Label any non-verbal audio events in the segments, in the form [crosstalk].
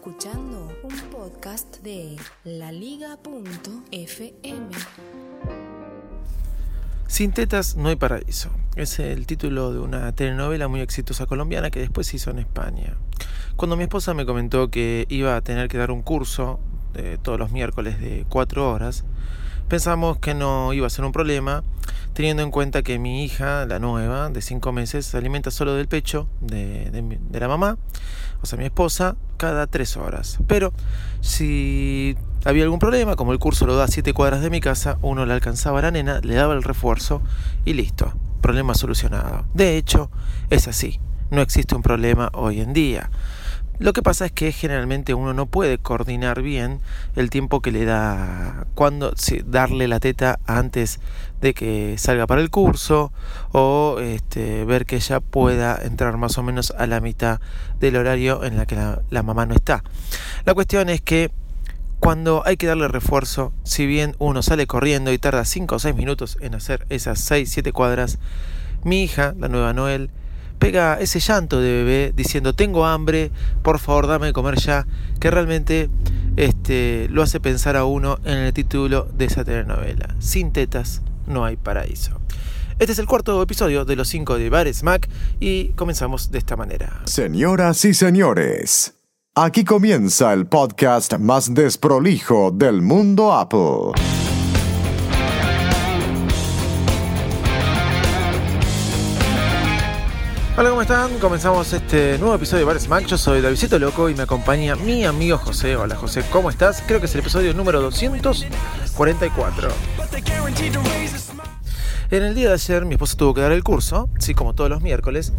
Escuchando un podcast de laliga.fm. Sin tetas no hay paraíso. Es el título de una telenovela muy exitosa colombiana que después se hizo en España. Cuando mi esposa me comentó que iba a tener que dar un curso de todos los miércoles de cuatro horas, pensamos que no iba a ser un problema, teniendo en cuenta que mi hija, la nueva, de cinco meses, se alimenta solo del pecho de, la mamá, o sea, mi esposa, cada tres horas. Pero si había algún problema, como el curso lo da a siete cuadras de mi casa, uno le alcanzaba a la nena, le daba el refuerzo y listo, problema solucionado. De hecho, es así, no existe un problema hoy en día. Lo que pasa es que generalmente uno no puede coordinar bien el tiempo que le da, cuando darle la teta antes de que salga para el curso o este, ver que ella pueda entrar más o menos a la mitad del horario en la que la, la mamá no está. La cuestión es que cuando hay que darle refuerzo, si bien uno sale corriendo y tarda 5 o 6 minutos en hacer esas 6, 7 cuadras, mi hija, la nueva Noel, pega ese llanto de bebé diciendo tengo hambre, por favor dame de comer ya, que realmente este, lo hace pensar a uno en el título de esa telenovela. Sin tetas no hay paraíso. Este es el cuarto episodio de los 5 de Bares Mac y comenzamos de esta manera. Señoras y señores, aquí comienza el podcast más desprolijo del mundo Apple. Hola, ¿cómo están? Comenzamos este nuevo episodio de Bar Smack. Yo soy Davidito Loco y me acompaña mi amigo José. Hola José, ¿cómo estás? Creo que es el episodio número 244. En el día de ayer mi esposa tuvo que dar el curso, sí, como todos los miércoles,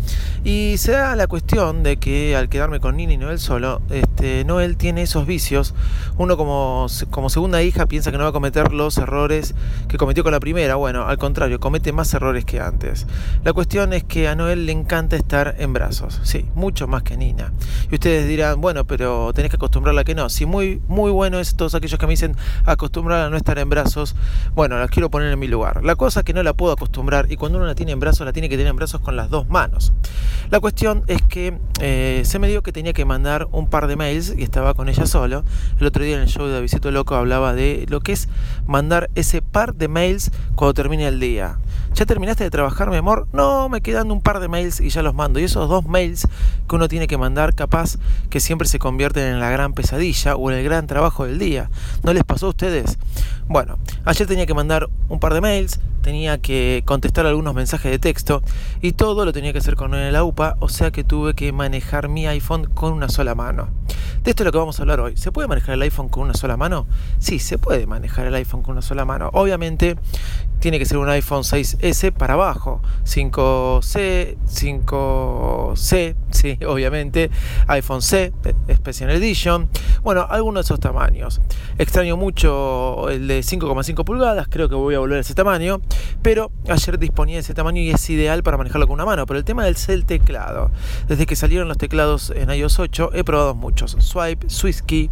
y se da la cuestión de que al quedarme con Nini y Noel solo, este, Noel tiene esos vicios. Uno como, como segunda hija piensa que no va a cometer los errores que cometió con la primera. Bueno, al contrario, comete más errores que antes. La cuestión es que a Noel le encanta estar en brazos, sí, mucho más que Nina. Y ustedes dirán, bueno, pero tenés que acostumbrarla a que no. Sí, muy, muy bueno es todos aquellos que me dicen acostumbrarla a no estar en brazos. Bueno, las quiero poner en mi lugar. La cosa es que no la puedo acostumbrar y cuando uno la tiene en brazos la tiene que tener en brazos con las dos manos. La cuestión es que eh, se me dio que tenía que mandar un par de mails y estaba con ella solo. El otro día en el show de Visito Loco hablaba de lo que es mandar ese par de mails cuando termine el día. ¿Ya terminaste de trabajar, mi amor? No, me quedan un par de mails y ya los mando. Y esos dos mails que uno tiene que mandar, capaz que siempre se convierten en la gran pesadilla o en el gran trabajo del día. ¿No les pasó a ustedes? Bueno, ayer tenía que mandar un par de mails, tenía que contestar algunos mensajes de texto y todo lo tenía que hacer con el AUPA, o sea que tuve que manejar mi iPhone con una sola mano. De esto es lo que vamos a hablar hoy. ¿Se puede manejar el iPhone con una sola mano? Sí, se puede manejar el iPhone con una sola mano. Obviamente tiene que ser un iPhone 6S para abajo, 5C, 5C, sí, [laughs] obviamente, iPhone C, Special Edition, bueno, algunos de esos tamaños. Extraño mucho el de 5,5 pulgadas, creo que voy a volver a ese tamaño, pero ayer disponía de ese tamaño y es ideal para manejarlo con una mano. Pero el tema del el teclado, desde que salieron los teclados en iOS 8, he probado muchos, Swipe, SwissKey,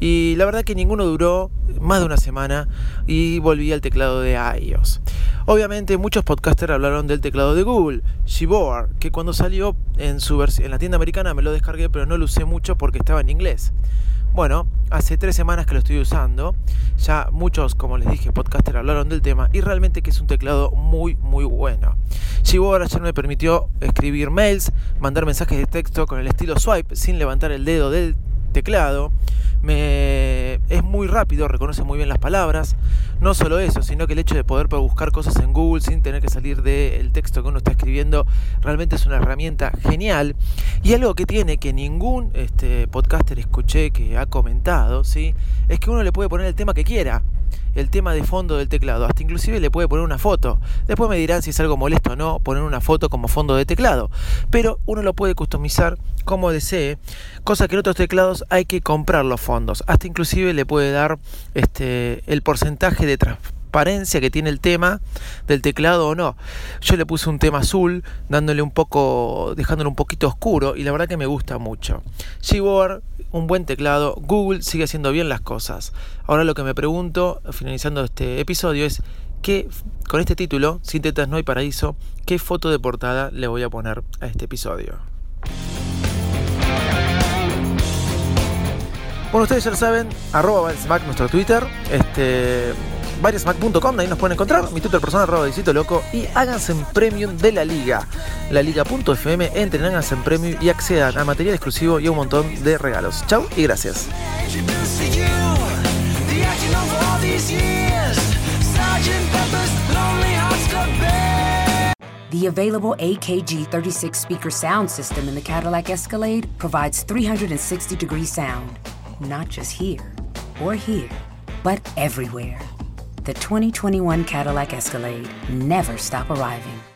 y la verdad que ninguno duró más de una semana y volví al teclado de iOS. Obviamente muchos podcasters hablaron del teclado de Google, Gboard, que cuando salió en, su en la tienda americana me lo descargué pero no lo usé mucho porque estaba en inglés. Bueno, hace tres semanas que lo estoy usando. Ya muchos, como les dije, podcasters hablaron del tema y realmente que es un teclado muy, muy bueno. Gboard ayer me permitió escribir mails, mandar mensajes de texto con el estilo swipe sin levantar el dedo del teclado. Me, es muy rápido, reconoce muy bien las palabras. No solo eso, sino que el hecho de poder buscar cosas en Google sin tener que salir del texto que uno está escribiendo realmente es una herramienta genial. Y algo que tiene que ningún este, podcaster escuché que ha comentado, ¿sí? es que uno le puede poner el tema que quiera. El tema de fondo del teclado. Hasta inclusive le puede poner una foto. Después me dirán si es algo molesto o no poner una foto como fondo de teclado. Pero uno lo puede customizar como desee, cosa que en otros teclados hay que comprar los fondos. Hasta inclusive le puede dar este, el porcentaje de transparencia que tiene el tema del teclado o no. Yo le puse un tema azul, dándole un poco, dejándolo un poquito oscuro y la verdad que me gusta mucho. Gboard, un buen teclado, Google sigue haciendo bien las cosas. Ahora lo que me pregunto, finalizando este episodio, es ¿qué, con este título, Sin tetas no hay paraíso, qué foto de portada le voy a poner a este episodio. Bueno, ustedes ya lo saben, arroba nuestro Twitter, este, variasmac.com, ahí nos pueden encontrar, mi Twitter personal arroba loco y háganse en premium de la liga, la liga.fm, entren, háganse en premium y accedan a material exclusivo y a un montón de regalos. Chau y gracias. The available AKG 36 speaker sound system in the Cadillac Escalade provides 360 degree sound, not just here or here, but everywhere. The 2021 Cadillac Escalade never stop arriving.